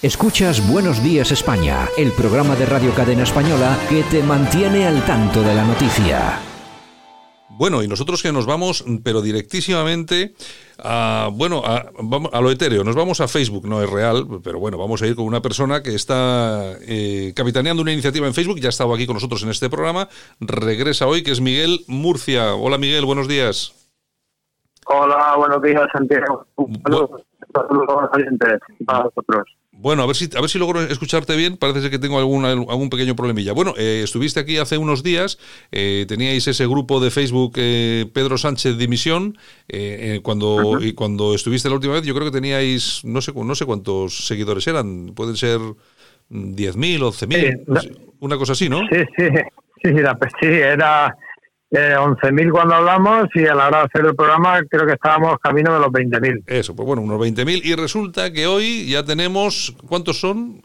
Escuchas Buenos Días España, el programa de Radio Cadena Española que te mantiene al tanto de la noticia. Bueno, y nosotros que nos vamos, pero directísimamente a, bueno, a, a, lo etéreo, nos vamos a Facebook, no es real, pero bueno, vamos a ir con una persona que está eh, capitaneando una iniciativa en Facebook, ya ha estado aquí con nosotros en este programa, regresa hoy, que es Miguel Murcia. Hola Miguel, buenos días. Hola, buenos días Santiago. Saludos, saludos a los oyentes para vosotros. Bueno, a ver si a ver si logro escucharte bien. Parece que tengo algún, algún pequeño problemilla. Bueno, eh, estuviste aquí hace unos días. Eh, teníais ese grupo de Facebook eh, Pedro Sánchez Dimisión. cuando y cuando estuviste la última vez, yo creo que teníais no sé no sé cuántos seguidores eran. Pueden ser 10.000, 11.000, sí, una cosa así, ¿no? Sí, sí, sí, sí, era eh, 11.000 cuando hablamos y a la hora de hacer el programa creo que estábamos camino de los 20.000. Eso, pues bueno, unos 20.000 y resulta que hoy ya tenemos, ¿cuántos son?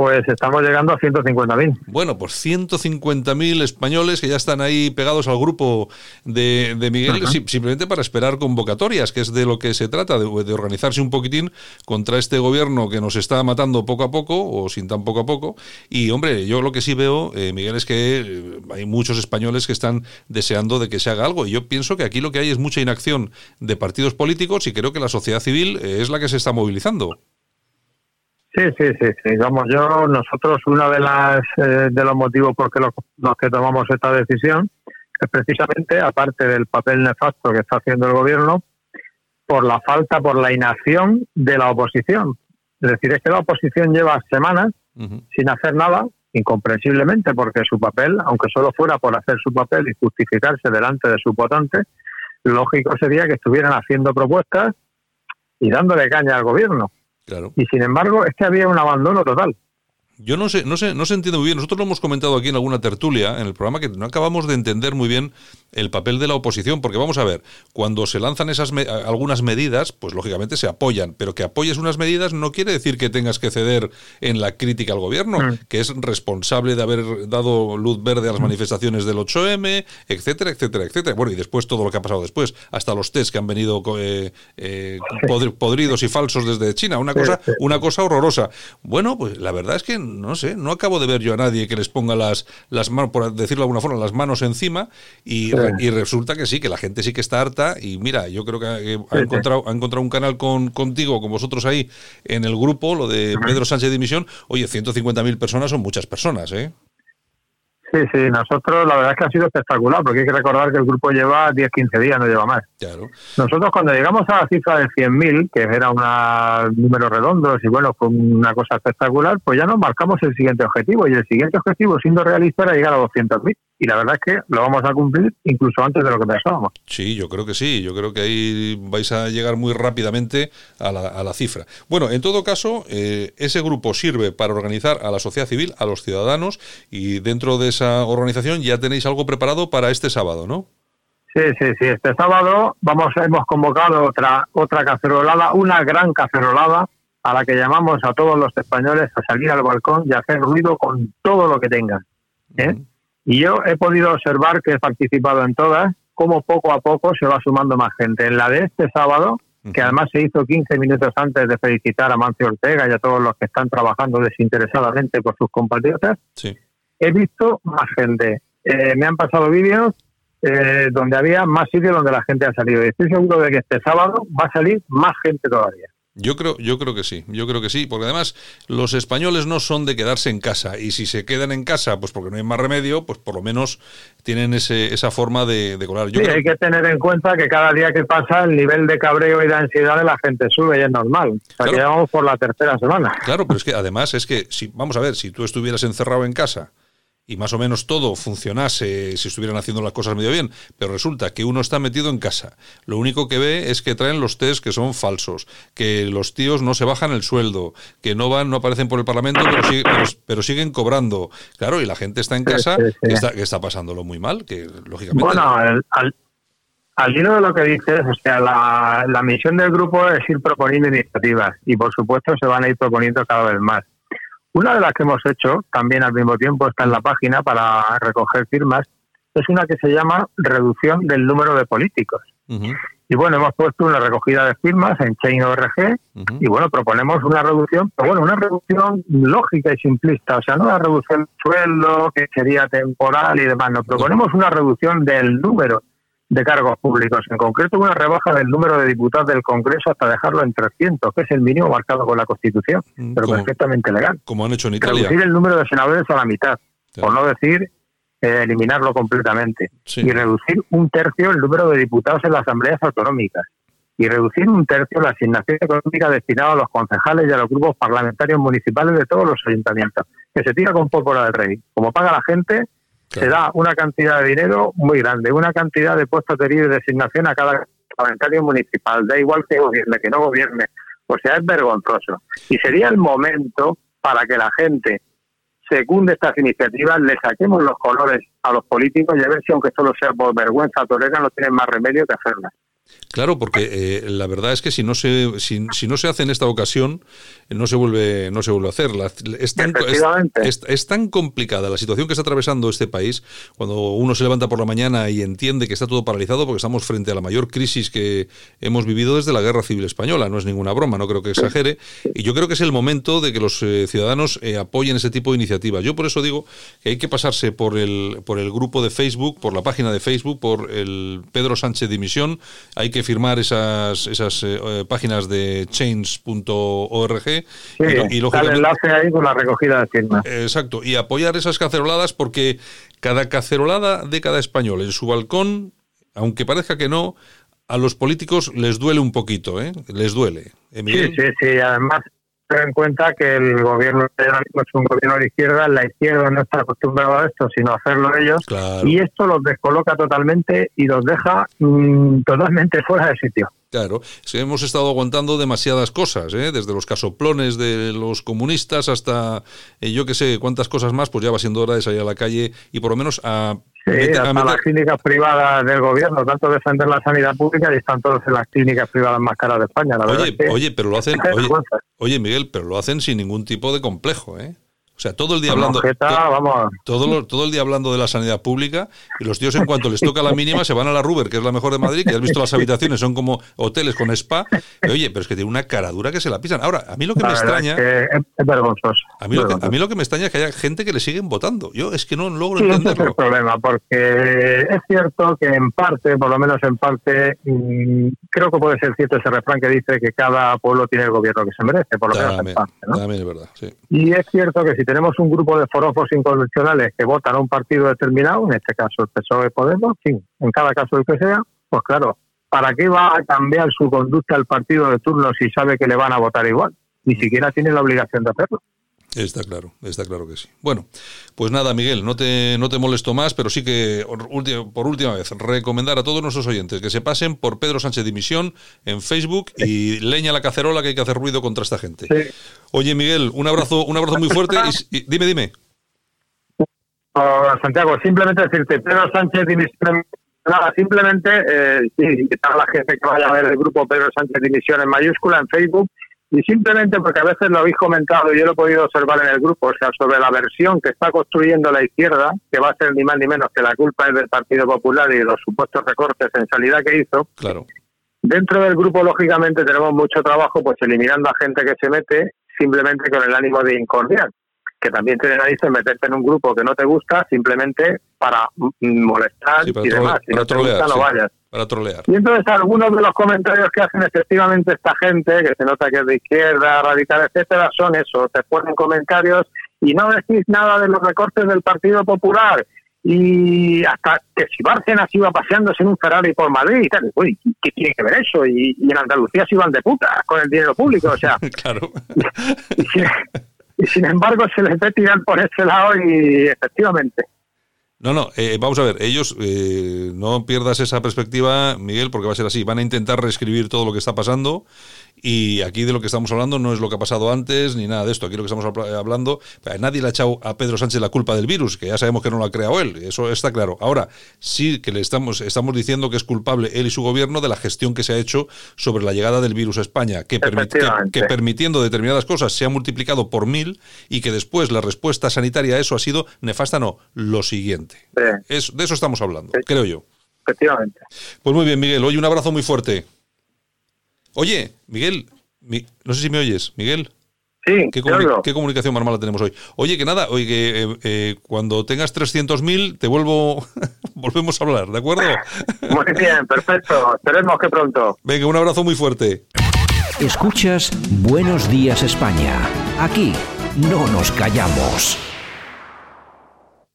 Pues estamos llegando a 150.000. Bueno, pues 150.000 españoles que ya están ahí pegados al grupo de, de Miguel, simplemente para esperar convocatorias, que es de lo que se trata, de, de, organizarse un poquitín contra este gobierno que nos está matando poco a poco, o sin tan poco a poco. Y hombre, yo lo que sí veo, eh, Miguel, es que eh, hay muchos españoles que están deseando de que se haga algo. Y yo pienso que aquí lo que hay es mucha inacción de partidos políticos y creo que la sociedad civil eh, es la que se está movilizando. Sí, sí, sí, sí. Vamos, yo, nosotros, uno de, las, eh, de los motivos por los, los que tomamos esta decisión es precisamente, aparte del papel nefasto que está haciendo el gobierno, por la falta, por la inacción de la oposición. Es decir, es que la oposición lleva semanas uh -huh. sin hacer nada, incomprensiblemente, porque su papel, aunque solo fuera por hacer su papel y justificarse delante de su votante, lógico sería que estuvieran haciendo propuestas y dándole caña al gobierno. Y sin embargo, es que había un abandono total. Yo no sé, no sé, no se entiende muy bien. Nosotros lo hemos comentado aquí en alguna tertulia, en el programa, que no acabamos de entender muy bien el papel de la oposición, porque vamos a ver, cuando se lanzan esas me algunas medidas, pues lógicamente se apoyan, pero que apoyes unas medidas no quiere decir que tengas que ceder en la crítica al gobierno, mm. que es responsable de haber dado luz verde a las mm. manifestaciones del 8M, etcétera, etcétera, etcétera. Bueno, y después todo lo que ha pasado después, hasta los test que han venido eh, eh, podridos y falsos desde China, una cosa, una cosa horrorosa. Bueno, pues la verdad es que no sé, no acabo de ver yo a nadie que les ponga las, las manos, por decirlo de alguna forma, las manos encima y, sí. y resulta que sí, que la gente sí que está harta y mira, yo creo que ha, sí, ha encontrado, ha encontrado un canal con, contigo, con vosotros ahí en el grupo, lo de Pedro Sánchez de Dimisión, oye, 150.000 personas son muchas personas, ¿eh? Sí, sí, nosotros la verdad es que ha sido espectacular, porque hay que recordar que el grupo lleva 10, 15 días, no lleva más. Claro. Nosotros cuando llegamos a la cifra de 100.000, que era un número redondo y bueno, fue una cosa espectacular, pues ya nos marcamos el siguiente objetivo, y el siguiente objetivo, siendo realista, era llegar a 200.000. Y la verdad es que lo vamos a cumplir incluso antes de lo que pensábamos. Sí, yo creo que sí, yo creo que ahí vais a llegar muy rápidamente a la, a la cifra. Bueno, en todo caso, eh, ese grupo sirve para organizar a la sociedad civil, a los ciudadanos, y dentro de esa organización ya tenéis algo preparado para este sábado, ¿no? Sí, sí, sí. Este sábado vamos, hemos convocado otra, otra cacerolada, una gran cacerolada, a la que llamamos a todos los españoles a salir al balcón y a hacer ruido con todo lo que tengan. ¿eh? Y yo he podido observar que he participado en todas, cómo poco a poco se va sumando más gente. En la de este sábado, que además se hizo 15 minutos antes de felicitar a Mancio Ortega y a todos los que están trabajando desinteresadamente por sus compatriotas, sí. he visto más gente. Eh, me han pasado vídeos eh, donde había más sitios donde la gente ha salido. Y estoy seguro de que este sábado va a salir más gente todavía. Yo creo, yo creo que sí, yo creo que sí, porque además los españoles no son de quedarse en casa y si se quedan en casa, pues porque no hay más remedio, pues por lo menos tienen ese, esa forma de, de colar. Yo sí, creo... hay que tener en cuenta que cada día que pasa el nivel de cabreo y de ansiedad de la gente sube y es normal. O sea, claro. que ya vamos por la tercera semana. Claro, pero es que además es que, si, vamos a ver, si tú estuvieras encerrado en casa y más o menos todo funcionase si estuvieran haciendo las cosas medio bien, pero resulta que uno está metido en casa. Lo único que ve es que traen los test que son falsos, que los tíos no se bajan el sueldo, que no van, no aparecen por el Parlamento, pero, pero, pero siguen cobrando. Claro, y la gente está en casa sí, sí, sí. Que, está, que, está, pasándolo muy mal, que lógicamente... Bueno, al, al, al hilo de lo que dices, o sea, la, la misión del grupo es ir proponiendo iniciativas y por supuesto se van a ir proponiendo cada vez más. Una de las que hemos hecho, también al mismo tiempo está en la página para recoger firmas, es una que se llama reducción del número de políticos. Y bueno, hemos puesto una recogida de firmas en Chain.org y bueno, proponemos una reducción, pero bueno, una reducción lógica y simplista, o sea, no una reducción de sueldo que sería temporal y demás, nos proponemos una reducción del número de cargos públicos, en concreto una rebaja del número de diputados del Congreso hasta dejarlo en 300, que es el mínimo marcado con la Constitución, mm, pero perfectamente legal. Como han hecho en Italia. Reducir el número de senadores a la mitad, por no decir eh, eliminarlo completamente, y reducir un tercio el número de diputados en las asambleas autonómicas, y reducir un tercio la asignación económica destinada a los concejales y a los grupos parlamentarios municipales de todos los ayuntamientos, que se tira con pólvora del rey. Como paga la gente, se da una cantidad de dinero muy grande, una cantidad de puestos de libre designación a cada parlamentario municipal, da igual que gobierne, que no gobierne. O sea, es vergonzoso. Y sería el momento para que la gente secunde estas iniciativas, le saquemos los colores a los políticos y a ver si, aunque solo sea por vergüenza torera, no tienen más remedio que hacerlas. Claro, porque eh, la verdad es que si no se si, si, no se hace en esta ocasión no se vuelve no se vuelve a hacer. es, tan, es, tan, complicada la situación que está atravesando este país cuando uno se levanta por la mañana y entiende que está todo paralizado porque estamos frente a la mayor crisis que hemos vivido desde la Guerra Civil Española. No es ninguna broma, no creo que exagere. Y yo creo que es el momento de que los eh, ciudadanos eh, apoyen ese tipo de iniciativas. Yo por eso digo que hay que pasarse por el por el grupo de Facebook, por la página de Facebook, por el Pedro Sánchez Dimisión hay que firmar esas, esas eh, eh, páginas de change.org y, y lógicamente, enlace ahí con la recogida de firmas. Exacto, y apoyar esas caceroladas porque cada cacerolada de cada español en su balcón, aunque parezca que no, a los políticos les duele un poquito, ¿eh? Les duele. ¿Eh, sí, sí, sí. Además, ten en cuenta que el gobierno es un gobierno de izquierda, la izquierda no está acostumbrada a esto, sino a hacerlo ellos, y esto los descoloca totalmente y los deja mm, totalmente fuera de sitio. Claro, hemos estado aguantando demasiadas cosas, ¿eh? desde los casoplones de los comunistas hasta eh, yo que sé cuántas cosas más, pues ya va siendo hora de salir a la calle y por lo menos a Sí, hasta las clínicas privadas del gobierno, tanto defender la sanidad pública y están todos en las clínicas privadas más caras de España. La oye, oye, pero lo hacen, oye, Miguel, pero lo hacen sin ningún tipo de complejo, ¿eh? O sea, todo el día hablando todo, todo el día hablando de la sanidad pública y los tíos en cuanto les toca la mínima se van a la Ruber, que es la mejor de Madrid, que has visto las habitaciones, son como hoteles con spa. oye, pero es que tiene una cara dura que se la pisan. Ahora, a mí lo que me extraña es, vergonzoso. A mí, Lo que, a mí lo que me extraña es que haya gente que le siguen votando. Yo es que no logro entenderlo. Ese es el problema, porque es cierto que en parte, por lo menos en parte, creo que puede ser cierto ese refrán que dice que cada pueblo tiene el gobierno que se merece, por lo menos en parte, ¿no? es verdad, sí. Y es cierto que si tenemos un grupo de forofos inconvencionales que votan a un partido determinado, en este caso el PSOE Podemos, en cada caso el que sea, pues claro, ¿para qué va a cambiar su conducta el partido de turno si sabe que le van a votar igual? Ni siquiera tiene la obligación de hacerlo. Está claro, está claro que sí. Bueno, pues nada, Miguel, no te, no te molesto más, pero sí que por última vez recomendar a todos nuestros oyentes que se pasen por Pedro Sánchez Dimisión en Facebook y leña la cacerola que hay que hacer ruido contra esta gente. Oye, Miguel, un abrazo, un abrazo muy fuerte y, dime, dime. Santiago, simplemente decirte, Pedro Sánchez Dimisión, nada, simplemente eh, invitar a la gente que vaya a ver el grupo Pedro Sánchez Dimisión en mayúscula en Facebook y simplemente porque a veces lo habéis comentado y yo lo he podido observar en el grupo, o sea, sobre la versión que está construyendo la izquierda, que va a ser ni más ni menos que la culpa es del Partido Popular y de los supuestos recortes en salida que hizo. Claro. Dentro del grupo, lógicamente, tenemos mucho trabajo, pues eliminando a gente que se mete simplemente con el ánimo de incordiar, que también tiene narices meterte en un grupo que no te gusta simplemente para molestar y demás. Si no te gusta, no vayas para trolear. Y entonces algunos de los comentarios que hacen efectivamente esta gente, que se nota que es de izquierda, radical, etcétera, son eso, te ponen comentarios y no decís nada de los recortes del Partido Popular y hasta que si Bárcenas iba paseándose en un Ferrari por Madrid y tal, uy, ¿qué tiene que ver eso? Y, en Andalucía se iban de puta con el dinero público, o sea. claro. y sin embargo se les ve tirar por ese lado y efectivamente. No, no, eh, vamos a ver, ellos, eh, no pierdas esa perspectiva, Miguel, porque va a ser así, van a intentar reescribir todo lo que está pasando y aquí de lo que estamos hablando no es lo que ha pasado antes ni nada de esto. Aquí lo que estamos hablando, nadie le ha echado a Pedro Sánchez la culpa del virus, que ya sabemos que no lo ha creado él, eso está claro. Ahora, sí que le estamos, estamos diciendo que es culpable él y su gobierno de la gestión que se ha hecho sobre la llegada del virus a España, que, que, permitiendo determinadas cosas se ha multiplicado por mil y que después la respuesta sanitaria a eso ha sido nefasta, no, lo siguiente. Es, de eso estamos hablando, creo yo. efectivamente. Pues muy bien, Miguel. Oye, un abrazo muy fuerte. Oye, Miguel, no sé si me oyes, Miguel. Sí, ¿Qué, ¿Qué, comunicación más mala tenemos hoy? Oye, que nada, oye, que eh, eh, cuando tengas 300.000 te vuelvo, volvemos a hablar, ¿de acuerdo? Muy bien, perfecto. Esperemos que pronto. Venga, un abrazo muy fuerte. Escuchas Buenos Días España. Aquí no nos callamos.